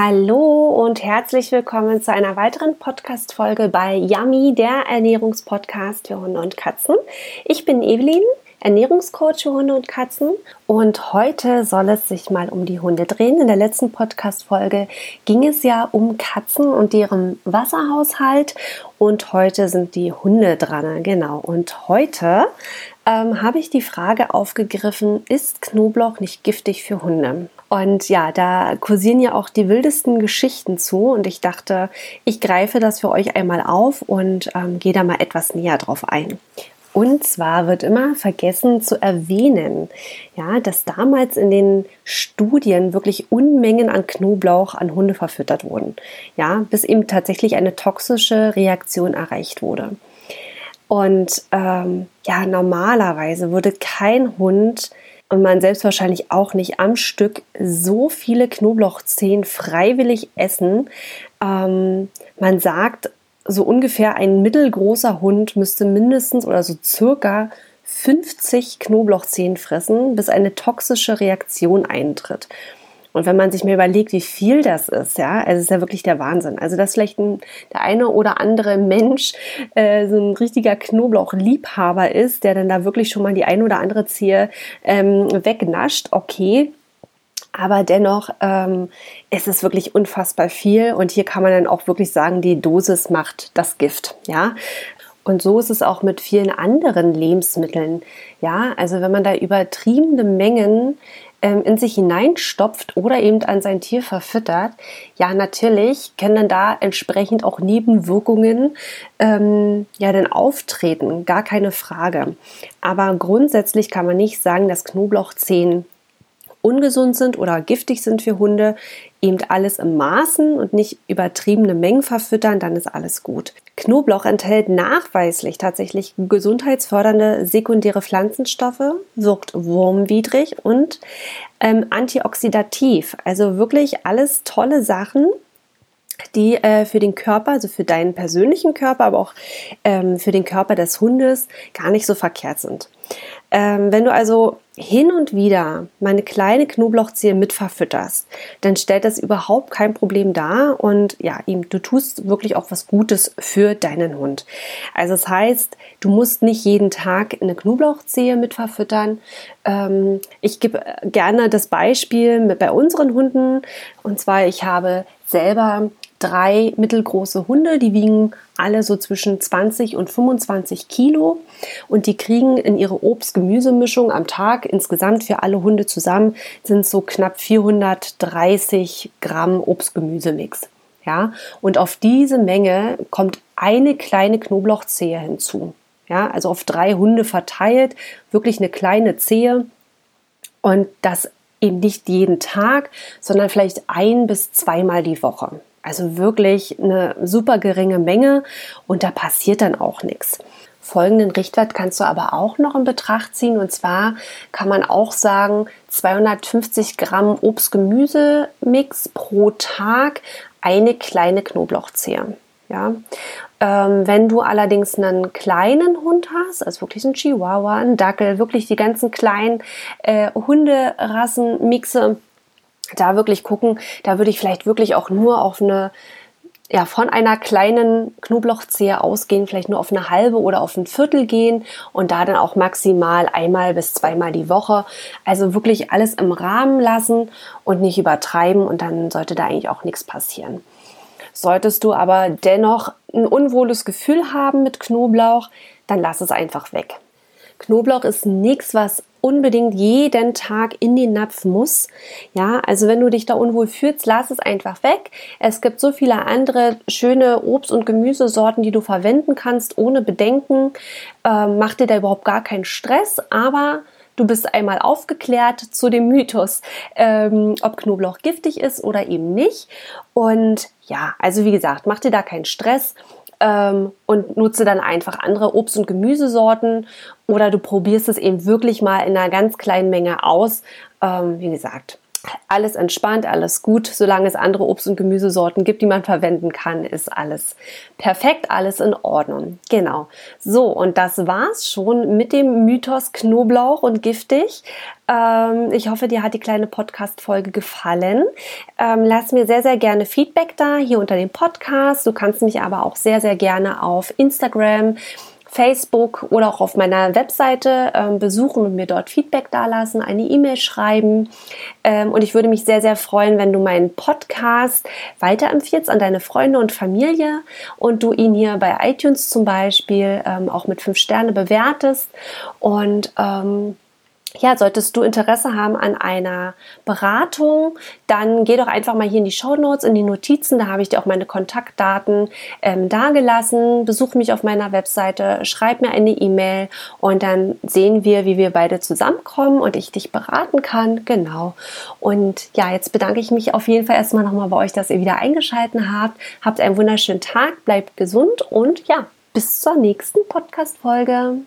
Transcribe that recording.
Hallo und herzlich willkommen zu einer weiteren Podcast-Folge bei Yummy, der Ernährungspodcast für Hunde und Katzen. Ich bin Evelyn, Ernährungscoach für Hunde und Katzen und heute soll es sich mal um die Hunde drehen. In der letzten Podcast-Folge ging es ja um Katzen und deren Wasserhaushalt und heute sind die Hunde dran, genau. Und heute ähm, habe ich die Frage aufgegriffen, ist Knoblauch nicht giftig für Hunde? Und ja, da kursieren ja auch die wildesten Geschichten zu und ich dachte, ich greife das für euch einmal auf und ähm, gehe da mal etwas näher drauf ein. Und zwar wird immer vergessen zu erwähnen, ja, dass damals in den Studien wirklich Unmengen an Knoblauch an Hunde verfüttert wurden, ja, bis eben tatsächlich eine toxische Reaktion erreicht wurde. Und ähm, ja, normalerweise würde kein Hund und man selbst wahrscheinlich auch nicht am Stück so viele Knoblauchzehen freiwillig essen. Ähm, man sagt, so ungefähr ein mittelgroßer Hund müsste mindestens oder so circa 50 Knoblauchzehen fressen, bis eine toxische Reaktion eintritt. Und wenn man sich mal überlegt, wie viel das ist, ja, also es ist ja wirklich der Wahnsinn. Also, dass vielleicht ein, der eine oder andere Mensch äh, so ein richtiger Knoblauchliebhaber ist, der dann da wirklich schon mal die ein oder andere Zehe ähm, wegnascht, okay. Aber dennoch ähm, ist es wirklich unfassbar viel und hier kann man dann auch wirklich sagen, die Dosis macht das Gift. Ja, und so ist es auch mit vielen anderen Lebensmitteln. Ja, also wenn man da übertriebene Mengen ähm, in sich hineinstopft oder eben an sein Tier verfüttert, ja, natürlich können dann da entsprechend auch Nebenwirkungen ähm, ja dann auftreten, gar keine Frage. Aber grundsätzlich kann man nicht sagen, dass Knoblauchzehen ungesund sind oder giftig sind für Hunde, eben alles im Maßen und nicht übertriebene Mengen verfüttern, dann ist alles gut. Knoblauch enthält nachweislich tatsächlich gesundheitsfördernde sekundäre Pflanzenstoffe, wirkt wurmwidrig und ähm, antioxidativ. Also wirklich alles tolle Sachen, die äh, für den Körper, also für deinen persönlichen Körper, aber auch ähm, für den Körper des Hundes gar nicht so verkehrt sind. Ähm, wenn du also hin und wieder meine kleine Knoblauchzehe mit verfütterst, dann stellt das überhaupt kein Problem dar und ja, ihm, du tust wirklich auch was Gutes für deinen Hund. Also das heißt, du musst nicht jeden Tag eine Knoblauchzehe mit verfüttern. Ähm, ich gebe gerne das Beispiel mit bei unseren Hunden und zwar ich habe selber drei mittelgroße Hunde, die wiegen alle so zwischen 20 und 25 Kilo und die kriegen in ihre Obst-Gemüsemischung am Tag insgesamt für alle Hunde zusammen sind so knapp 430 Gramm Obst-Gemüsemix. Ja, und auf diese Menge kommt eine kleine Knoblauchzehe hinzu. Ja, also auf drei Hunde verteilt, wirklich eine kleine Zehe. Und das eben nicht jeden Tag, sondern vielleicht ein bis zweimal die Woche. Also wirklich eine super geringe Menge und da passiert dann auch nichts. Folgenden Richtwert kannst du aber auch noch in Betracht ziehen. Und zwar kann man auch sagen, 250 Gramm Obst-Gemüse-Mix pro Tag, eine kleine Knoblauchzehe. Ja. Ähm, wenn du allerdings einen kleinen Hund hast, also wirklich einen Chihuahua, einen Dackel, wirklich die ganzen kleinen äh, Hunderassen-Mixe, da wirklich gucken, da würde ich vielleicht wirklich auch nur auf eine, ja, von einer kleinen Knoblauchzehe ausgehen, vielleicht nur auf eine halbe oder auf ein Viertel gehen und da dann auch maximal einmal bis zweimal die Woche. Also wirklich alles im Rahmen lassen und nicht übertreiben und dann sollte da eigentlich auch nichts passieren. Solltest du aber dennoch ein unwohles Gefühl haben mit Knoblauch, dann lass es einfach weg. Knoblauch ist nichts, was unbedingt jeden Tag in den Napf muss. Ja, also wenn du dich da unwohl fühlst, lass es einfach weg. Es gibt so viele andere schöne Obst- und Gemüsesorten, die du verwenden kannst, ohne Bedenken. Ähm, mach dir da überhaupt gar keinen Stress, aber du bist einmal aufgeklärt zu dem Mythos, ähm, ob Knoblauch giftig ist oder eben nicht. Und ja, also wie gesagt, mach dir da keinen Stress ähm, und nutze dann einfach andere Obst- und Gemüsesorten oder du probierst es eben wirklich mal in einer ganz kleinen Menge aus. Ähm, wie gesagt, alles entspannt, alles gut. Solange es andere Obst- und Gemüsesorten gibt, die man verwenden kann, ist alles perfekt, alles in Ordnung. Genau. So, und das war's schon mit dem Mythos Knoblauch und giftig. Ähm, ich hoffe, dir hat die kleine Podcast-Folge gefallen. Ähm, lass mir sehr, sehr gerne Feedback da hier unter dem Podcast. Du kannst mich aber auch sehr, sehr gerne auf Instagram Facebook oder auch auf meiner Webseite ähm, besuchen und mir dort Feedback dalassen, eine E-Mail schreiben. Ähm, und ich würde mich sehr, sehr freuen, wenn du meinen Podcast weiterempfiehlst an deine Freunde und Familie und du ihn hier bei iTunes zum Beispiel ähm, auch mit fünf Sterne bewertest. Und ähm, ja, solltest du Interesse haben an einer Beratung, dann geh doch einfach mal hier in die Show Notes, in die Notizen. Da habe ich dir auch meine Kontaktdaten ähm, dagelassen. Besuch mich auf meiner Webseite, schreib mir eine E-Mail und dann sehen wir, wie wir beide zusammenkommen und ich dich beraten kann. Genau. Und ja, jetzt bedanke ich mich auf jeden Fall erstmal nochmal bei euch, dass ihr wieder eingeschaltet habt. Habt einen wunderschönen Tag, bleibt gesund und ja, bis zur nächsten Podcast-Folge.